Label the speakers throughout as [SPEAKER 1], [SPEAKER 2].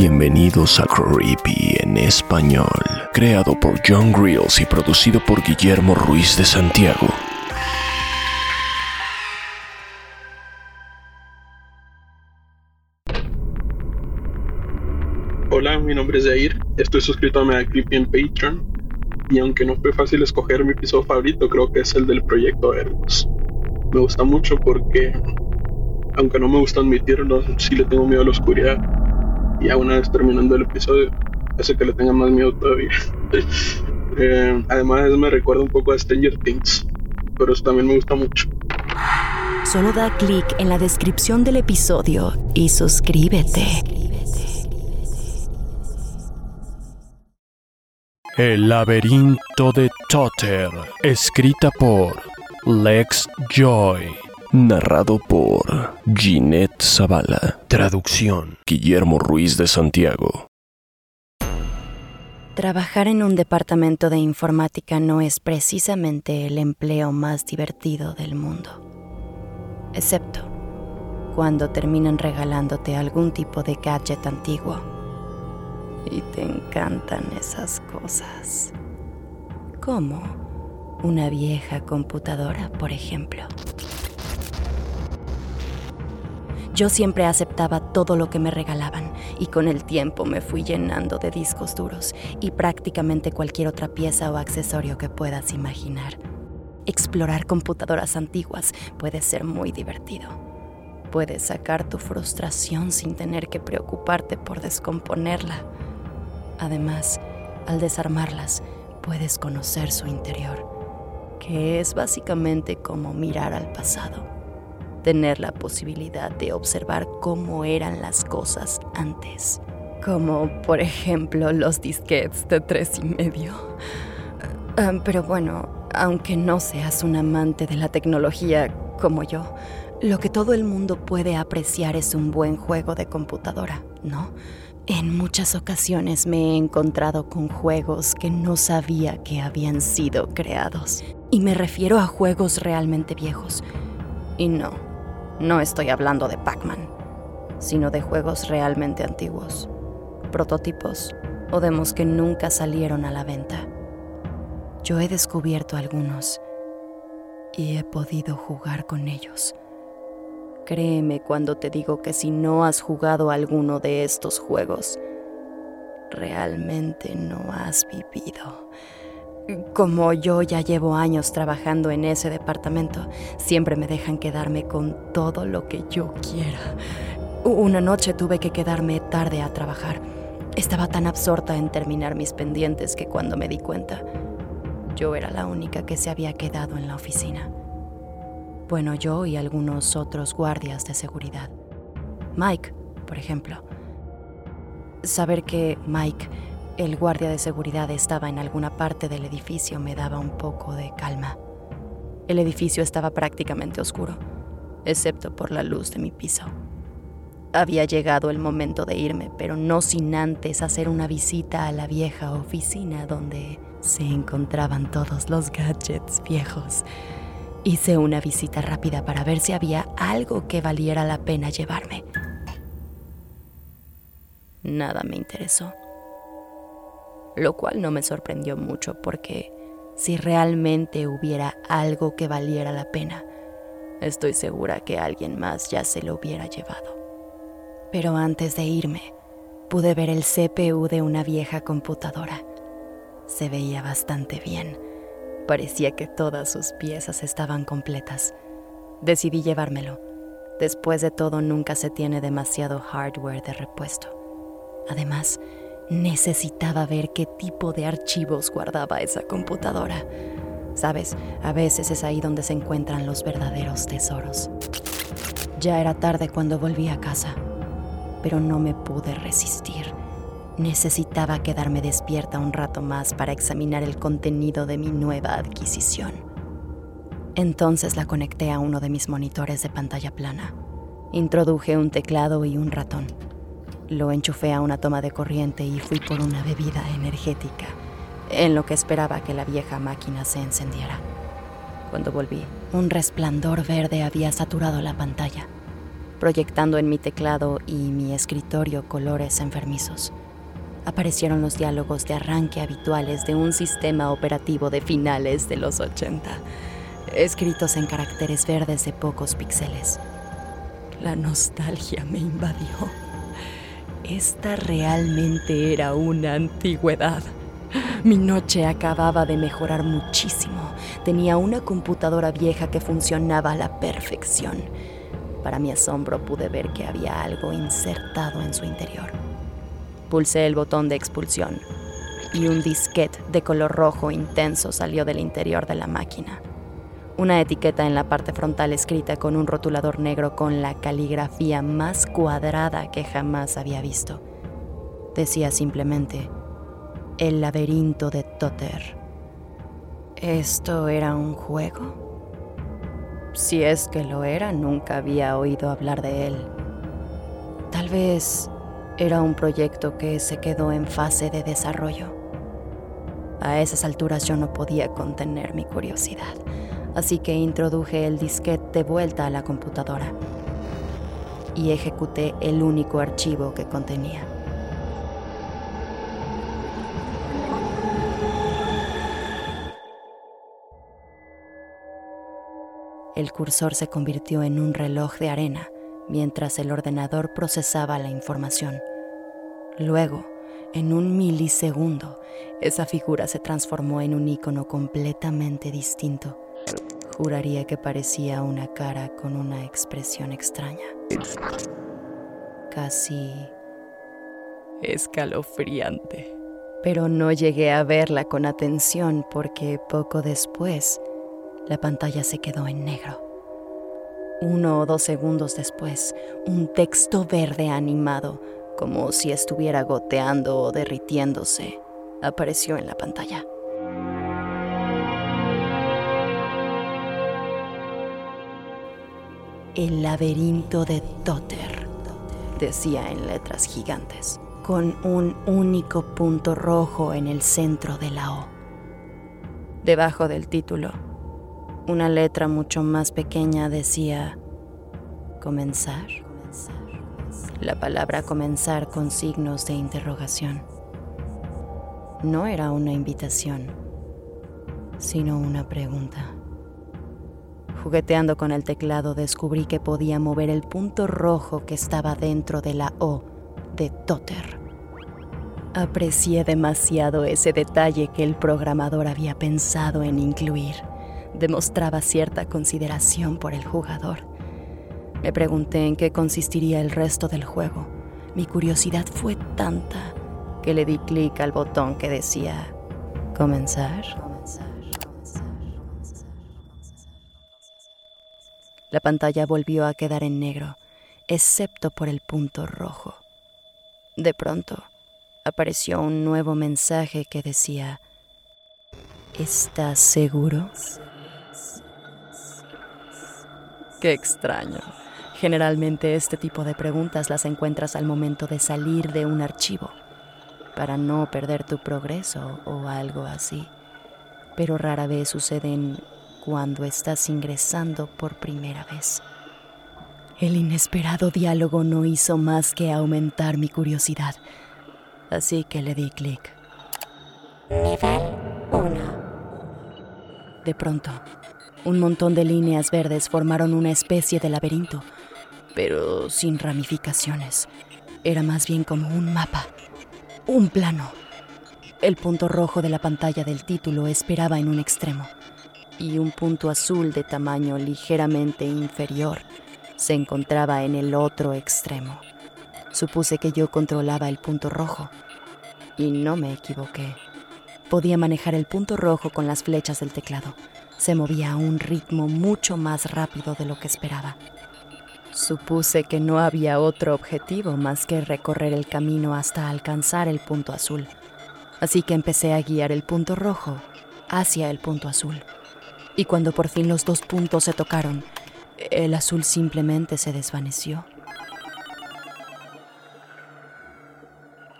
[SPEAKER 1] Bienvenidos a Creepy en español, creado por John Grills y producido por Guillermo Ruiz de Santiago.
[SPEAKER 2] Hola, mi nombre es Jair, estoy suscrito a Mega Creepy en Patreon y aunque no fue fácil escoger mi episodio favorito, creo que es el del proyecto Hermos. Me gusta mucho porque, aunque no me gusta admitirlo, sí le tengo miedo a la oscuridad y aún una vez terminando el episodio hace que le tenga más miedo todavía. Eh, además me recuerda un poco a Stranger Things, pero eso también me gusta mucho.
[SPEAKER 3] Solo da clic en la descripción del episodio y suscríbete.
[SPEAKER 1] El laberinto de Totter, escrita por Lex Joy. Narrado por Ginette Zavala. Traducción Guillermo Ruiz de Santiago.
[SPEAKER 3] Trabajar en un departamento de informática no es precisamente el empleo más divertido del mundo. Excepto cuando terminan regalándote algún tipo de gadget antiguo. Y te encantan esas cosas. Como una vieja computadora, por ejemplo. Yo siempre aceptaba todo lo que me regalaban y con el tiempo me fui llenando de discos duros y prácticamente cualquier otra pieza o accesorio que puedas imaginar. Explorar computadoras antiguas puede ser muy divertido. Puedes sacar tu frustración sin tener que preocuparte por descomponerla. Además, al desarmarlas, puedes conocer su interior, que es básicamente como mirar al pasado tener la posibilidad de observar cómo eran las cosas antes. Como por ejemplo los disquets de tres y medio. Ah, pero bueno, aunque no seas un amante de la tecnología como yo, lo que todo el mundo puede apreciar es un buen juego de computadora, ¿no? En muchas ocasiones me he encontrado con juegos que no sabía que habían sido creados. Y me refiero a juegos realmente viejos. Y no, no estoy hablando de Pac-Man, sino de juegos realmente antiguos, prototipos o demos que nunca salieron a la venta. Yo he descubierto algunos y he podido jugar con ellos. Créeme cuando te digo que si no has jugado alguno de estos juegos, realmente no has vivido. Como yo ya llevo años trabajando en ese departamento, siempre me dejan quedarme con todo lo que yo quiera. Una noche tuve que quedarme tarde a trabajar. Estaba tan absorta en terminar mis pendientes que cuando me di cuenta, yo era la única que se había quedado en la oficina. Bueno, yo y algunos otros guardias de seguridad. Mike, por ejemplo. Saber que Mike el guardia de seguridad estaba en alguna parte del edificio me daba un poco de calma. El edificio estaba prácticamente oscuro, excepto por la luz de mi piso. Había llegado el momento de irme, pero no sin antes hacer una visita a la vieja oficina donde se encontraban todos los gadgets viejos. Hice una visita rápida para ver si había algo que valiera la pena llevarme. Nada me interesó lo cual no me sorprendió mucho porque si realmente hubiera algo que valiera la pena, estoy segura que alguien más ya se lo hubiera llevado. Pero antes de irme, pude ver el CPU de una vieja computadora. Se veía bastante bien. Parecía que todas sus piezas estaban completas. Decidí llevármelo. Después de todo, nunca se tiene demasiado hardware de repuesto. Además, Necesitaba ver qué tipo de archivos guardaba esa computadora. Sabes, a veces es ahí donde se encuentran los verdaderos tesoros. Ya era tarde cuando volví a casa, pero no me pude resistir. Necesitaba quedarme despierta un rato más para examinar el contenido de mi nueva adquisición. Entonces la conecté a uno de mis monitores de pantalla plana. Introduje un teclado y un ratón. Lo enchufé a una toma de corriente y fui por una bebida energética, en lo que esperaba que la vieja máquina se encendiera. Cuando volví, un resplandor verde había saturado la pantalla. proyectando en mi teclado y mi escritorio colores enfermizos. Aparecieron los diálogos de arranque habituales de un sistema operativo de finales de los 80, escritos en caracteres verdes de pocos píxeles. La nostalgia me invadió. Esta realmente era una antigüedad. Mi noche acababa de mejorar muchísimo. Tenía una computadora vieja que funcionaba a la perfección. Para mi asombro pude ver que había algo insertado en su interior. Pulsé el botón de expulsión y un disquete de color rojo intenso salió del interior de la máquina. Una etiqueta en la parte frontal escrita con un rotulador negro con la caligrafía más cuadrada que jamás había visto. Decía simplemente, El laberinto de Totter. ¿Esto era un juego? Si es que lo era, nunca había oído hablar de él. Tal vez era un proyecto que se quedó en fase de desarrollo. A esas alturas yo no podía contener mi curiosidad así que introduje el disquete de vuelta a la computadora y ejecuté el único archivo que contenía. El cursor se convirtió en un reloj de arena mientras el ordenador procesaba la información. Luego, en un milisegundo, esa figura se transformó en un icono completamente distinto Juraría que parecía una cara con una expresión extraña. Casi escalofriante. Pero no llegué a verla con atención porque poco después la pantalla se quedó en negro. Uno o dos segundos después, un texto verde animado, como si estuviera goteando o derritiéndose, apareció en la pantalla. El laberinto de Totter, decía en letras gigantes, con un único punto rojo en el centro de la O. Debajo del título, una letra mucho más pequeña decía comenzar. La palabra comenzar con signos de interrogación. No era una invitación, sino una pregunta. Jugueteando con el teclado descubrí que podía mover el punto rojo que estaba dentro de la O de Totter. Aprecié demasiado ese detalle que el programador había pensado en incluir. Demostraba cierta consideración por el jugador. Me pregunté en qué consistiría el resto del juego. Mi curiosidad fue tanta que le di clic al botón que decía comenzar. La pantalla volvió a quedar en negro, excepto por el punto rojo. De pronto, apareció un nuevo mensaje que decía, ¿Estás seguro? Qué extraño. Generalmente este tipo de preguntas las encuentras al momento de salir de un archivo, para no perder tu progreso o algo así. Pero rara vez suceden cuando estás ingresando por primera vez. El inesperado diálogo no hizo más que aumentar mi curiosidad, así que le di clic.
[SPEAKER 4] Nivel 1.
[SPEAKER 3] De pronto, un montón de líneas verdes formaron una especie de laberinto, pero sin ramificaciones. Era más bien como un mapa, un plano. El punto rojo de la pantalla del título esperaba en un extremo y un punto azul de tamaño ligeramente inferior se encontraba en el otro extremo. Supuse que yo controlaba el punto rojo y no me equivoqué. Podía manejar el punto rojo con las flechas del teclado. Se movía a un ritmo mucho más rápido de lo que esperaba. Supuse que no había otro objetivo más que recorrer el camino hasta alcanzar el punto azul. Así que empecé a guiar el punto rojo hacia el punto azul y cuando por fin los dos puntos se tocaron, el azul simplemente se desvaneció.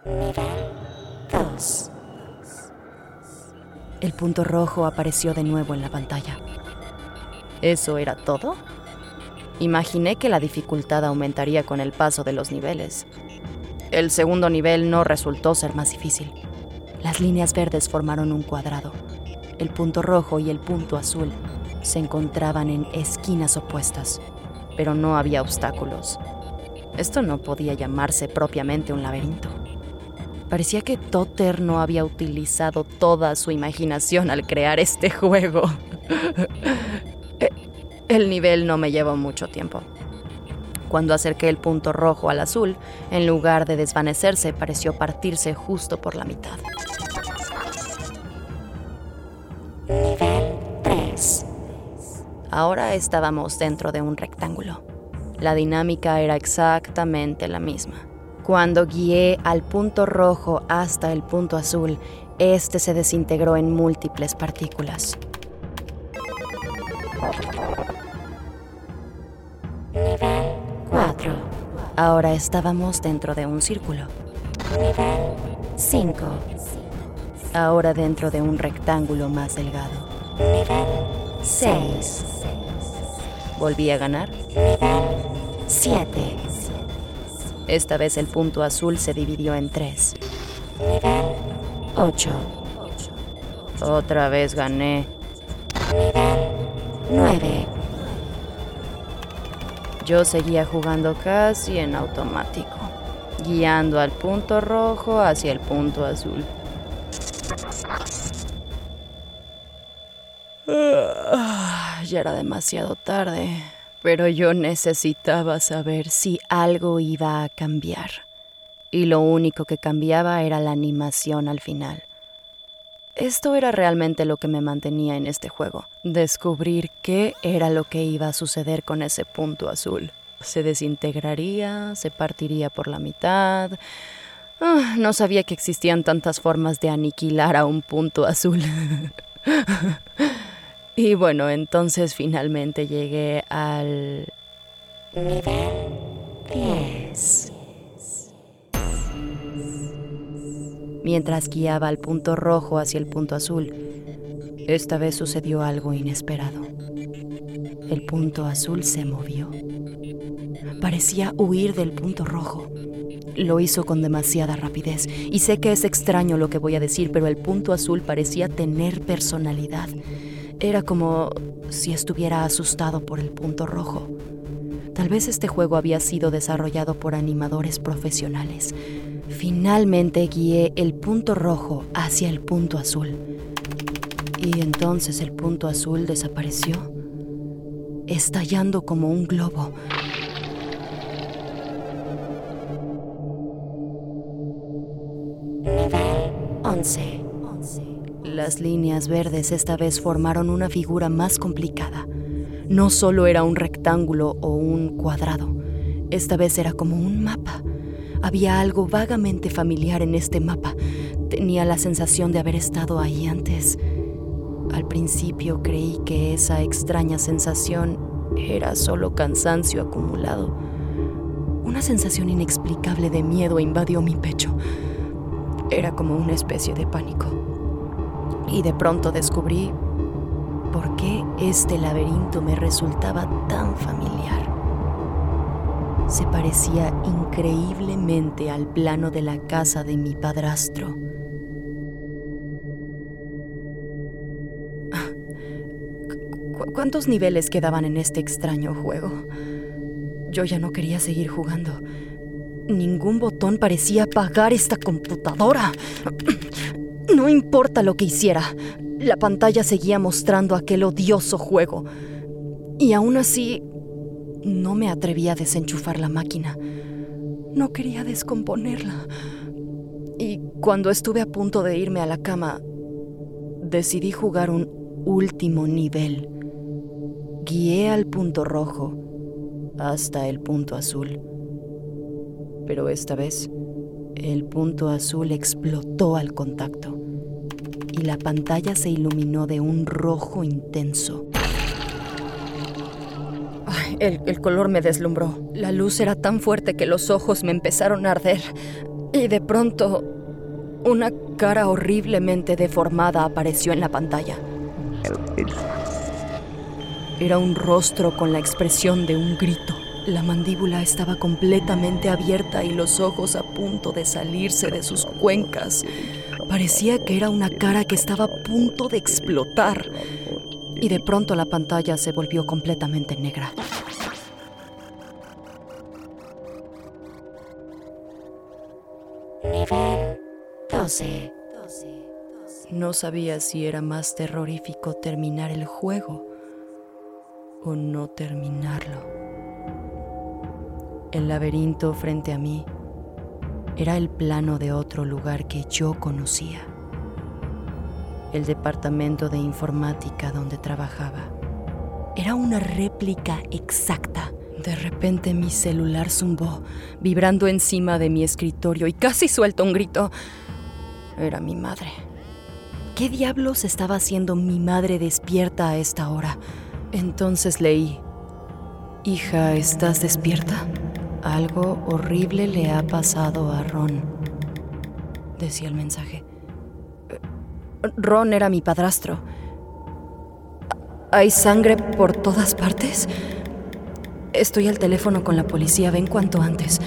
[SPEAKER 4] Nivel 2.
[SPEAKER 3] El punto rojo apareció de nuevo en la pantalla. ¿Eso era todo? Imaginé que la dificultad aumentaría con el paso de los niveles. El segundo nivel no resultó ser más difícil. Las líneas verdes formaron un cuadrado. El punto rojo y el punto azul se encontraban en esquinas opuestas, pero no había obstáculos. Esto no podía llamarse propiamente un laberinto. Parecía que Totter no había utilizado toda su imaginación al crear este juego. El nivel no me llevó mucho tiempo. Cuando acerqué el punto rojo al azul, en lugar de desvanecerse, pareció partirse justo por la mitad. Ahora estábamos dentro de un rectángulo. La dinámica era exactamente la misma. Cuando guié al punto rojo hasta el punto azul, este se desintegró en múltiples partículas.
[SPEAKER 4] Nivel 4.
[SPEAKER 3] Ahora estábamos dentro de un círculo.
[SPEAKER 4] Nivel 5.
[SPEAKER 3] Ahora dentro de un rectángulo más delgado.
[SPEAKER 4] Nivel 6.
[SPEAKER 3] Volví a ganar.
[SPEAKER 4] Nivel 7.
[SPEAKER 3] Esta vez el punto azul se dividió en tres.
[SPEAKER 4] Nivel 8.
[SPEAKER 3] Otra vez gané.
[SPEAKER 4] Nivel 9.
[SPEAKER 3] Yo seguía jugando casi en automático, guiando al punto rojo hacia el punto azul. Ah, Ya era demasiado tarde, pero yo necesitaba saber si algo iba a cambiar. Y lo único que cambiaba era la animación al final. Esto era realmente lo que me mantenía en este juego. Descubrir qué era lo que iba a suceder con ese punto azul. Se desintegraría, se partiría por la mitad. Ah, no sabía que existían tantas formas de aniquilar a un punto azul. y bueno, entonces finalmente llegué al...
[SPEAKER 4] Nivel 10.
[SPEAKER 3] mientras guiaba al punto rojo hacia el punto azul. Esta vez sucedió algo inesperado. El punto azul se movió. Parecía huir del punto rojo. Lo hizo con demasiada rapidez y sé que es extraño lo que voy a decir, pero el punto azul parecía tener personalidad. Era como si estuviera asustado por el punto rojo. Tal vez este juego había sido desarrollado por animadores profesionales. Finalmente guié el punto rojo hacia el punto azul. Y entonces el punto azul desapareció, estallando como un globo.
[SPEAKER 4] Nivel 11.
[SPEAKER 3] Las líneas verdes esta vez formaron una figura más complicada. No solo era un rectángulo o un cuadrado, esta vez era como un mapa. Había algo vagamente familiar en este mapa. Tenía la sensación de haber estado ahí antes. Al principio creí que esa extraña sensación era solo cansancio acumulado. Una sensación inexplicable de miedo invadió mi pecho. Era como una especie de pánico. Y de pronto descubrí por qué este laberinto me resultaba tan familiar. Se parecía increíblemente al plano de la casa de mi padrastro. ¿Cu- ¿Cuántos niveles quedaban en este extraño juego? Yo ya no quería seguir jugando. Ningún botón parecía apagar esta computadora. No importa lo que hiciera, la pantalla seguía mostrando aquel odioso juego. Y aún así, no me atreví a desenchufar la máquina. No quería descomponerla. Y cuando estuve a punto de irme a la cama, decidí jugar un último nivel. Guié al punto rojo hasta el punto azul. Pero esta vez, el punto azul explotó al contacto y la pantalla se iluminó de un rojo intenso. El, el color me deslumbró. La luz era tan fuerte que los ojos me empezaron a arder. Y de pronto, una cara horriblemente deformada apareció en la pantalla. Era un rostro con la expresión de un grito. La mandíbula estaba completamente abierta y los ojos a punto de salirse de sus cuencas. Parecía que era una cara que estaba a punto de explotar. Y de pronto la pantalla se volvió completamente negra.
[SPEAKER 4] Nivel 12.
[SPEAKER 3] No sabía si era más terrorífico terminar el juego o no terminarlo. El laberinto frente a mí era el plano de otro lugar que yo conocía. El departamento de informática donde trabajaba. Era una réplica exacta. De repente mi celular zumbó, vibrando encima de mi escritorio y casi suelto un grito. Era mi madre. ¿Qué diablos estaba haciendo mi madre despierta a esta hora? Entonces leí, Hija, ¿estás despierta? Algo horrible le ha pasado a Ron, decía el mensaje. Ron era mi padrastro. ¿Hay sangre por todas partes? Estoy al teléfono con la policía, ven cuanto antes.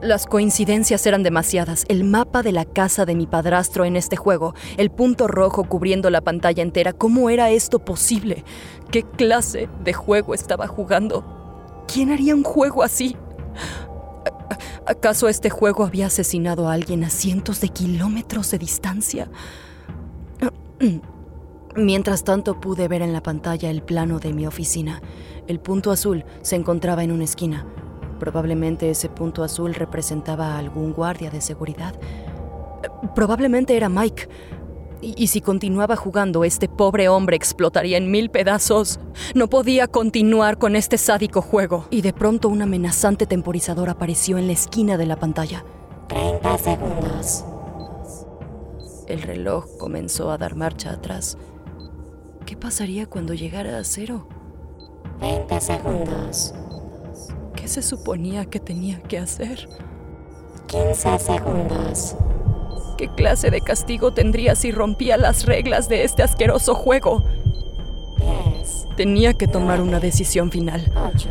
[SPEAKER 3] Las coincidencias eran demasiadas. El mapa de la casa de mi padrastro en este juego, el punto rojo cubriendo la pantalla entera. ¿Cómo era esto posible? ¿Qué clase de juego estaba jugando? ¿Quién haría un juego así? ¿Acaso este juego había asesinado a alguien a cientos de kilómetros de distancia? Mientras tanto pude ver en la pantalla el plano de mi oficina. El punto azul se encontraba en una esquina. Probablemente ese punto azul representaba a algún guardia de seguridad. Probablemente era Mike. Y, si continuaba jugando, este pobre hombre explotaría en mil pedazos. No podía continuar con este sádico juego. Y de pronto un amenazante temporizador apareció en la esquina de la pantalla.
[SPEAKER 4] 30 segundos.
[SPEAKER 3] El reloj comenzó a dar marcha atrás. ¿Qué pasaría cuando llegara a cero?
[SPEAKER 4] 20 segundos.
[SPEAKER 3] ¿Qué se suponía que tenía que hacer?
[SPEAKER 4] 15 segundos.
[SPEAKER 3] ¿Qué clase de castigo tendría si rompía las reglas de este asqueroso juego?
[SPEAKER 4] 10,
[SPEAKER 3] Tenía que tomar una decisión final.
[SPEAKER 4] 8,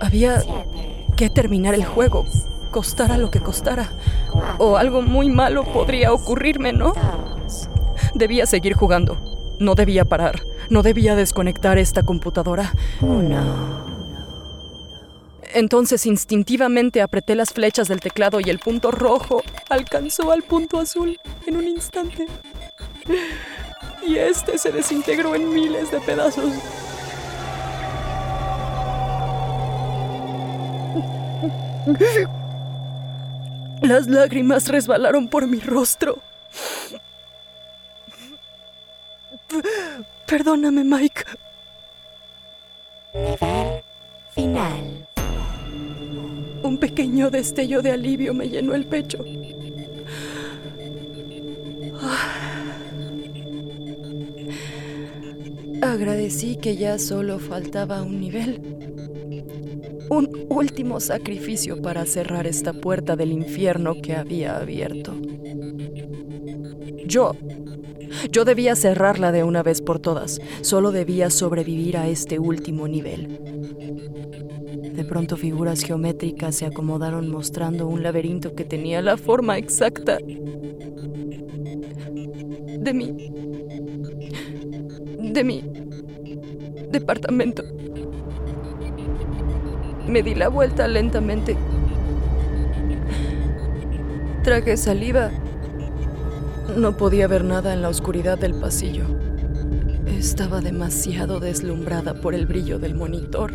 [SPEAKER 3] Había
[SPEAKER 4] 7,
[SPEAKER 3] que terminar el juego, costara lo que costara. O algo muy malo podría ocurrirme, ¿no?
[SPEAKER 4] 2,
[SPEAKER 3] Debía seguir jugando. No debía parar. No debía desconectar esta computadora.
[SPEAKER 4] 1.
[SPEAKER 3] Entonces instintivamente apreté las flechas del teclado y el punto rojo alcanzó al punto azul en un instante. Y este se desintegró en miles de pedazos. Las lágrimas resbalaron por mi rostro. Perdóname, Mike.
[SPEAKER 4] Nivel final.
[SPEAKER 3] Un pequeño destello de alivio me llenó el pecho. Agradecí que ya solo faltaba un nivel. Un último sacrificio para cerrar esta puerta del infierno que había abierto. Yo. Yo debía cerrarla de una vez por todas. Solo debía sobrevivir a este último nivel. Pronto figuras geométricas se acomodaron mostrando un laberinto que tenía la forma exacta de mi... de mi... departamento. Me di la vuelta lentamente. Traje saliva. No podía ver nada en la oscuridad del pasillo. Estaba demasiado deslumbrada por el brillo del monitor.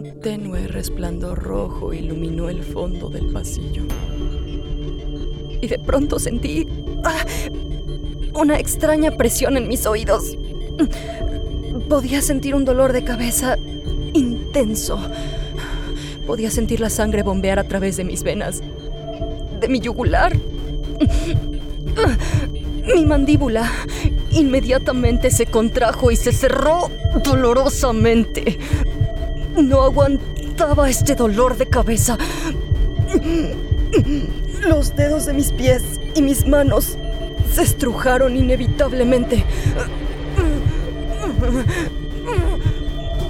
[SPEAKER 3] Un tenue resplandor rojo iluminó el fondo del pasillo. Y de pronto sentí ¡ah! una extraña presión en mis oídos. Podía sentir un dolor de cabeza intenso. Podía sentir la sangre bombear a través de mis venas, de mi yugular. Mi mandíbula inmediatamente se contrajo y se cerró dolorosamente. No aguantaba este dolor de cabeza. Los dedos de mis pies y mis manos se estrujaron inevitablemente.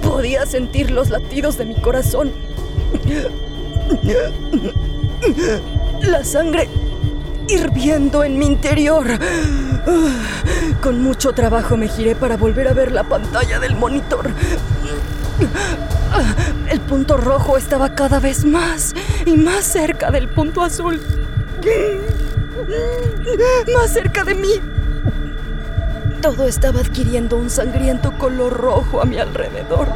[SPEAKER 3] Podía sentir los latidos de mi corazón. La sangre hirviendo en mi interior. Con mucho trabajo me giré para volver a ver la pantalla del monitor. El punto rojo estaba cada vez más y más cerca del punto azul. Más cerca de mí. Todo estaba adquiriendo un sangriento color rojo a mi alrededor.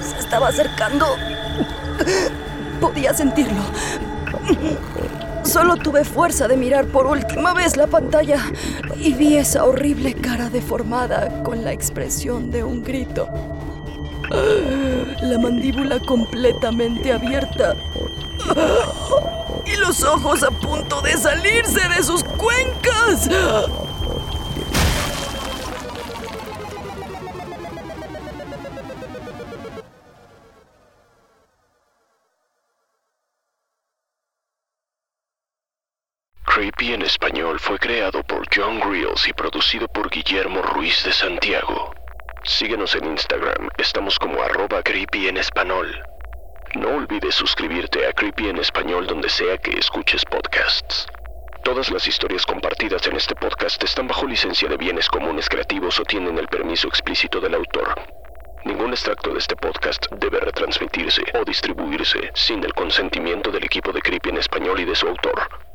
[SPEAKER 3] Se estaba acercando. Podía sentirlo. Solo tuve fuerza de mirar por última vez la pantalla y vi esa horrible cara deformada con la expresión de un grito. La mandíbula completamente abierta y los ojos a punto de salirse de sus cuencas.
[SPEAKER 1] Creepy en español fue creado por John Grills y producido por Guillermo Ruiz de Santiago. Síguenos en Instagram, estamos como arroba creepy en español. No olvides suscribirte a Creepy en español donde sea que escuches podcasts. Todas las historias compartidas en este podcast están bajo licencia de bienes comunes creativos o tienen el permiso explícito del autor. Ningún extracto de este podcast debe retransmitirse o distribuirse sin el consentimiento del equipo de Creepy en español y de su autor.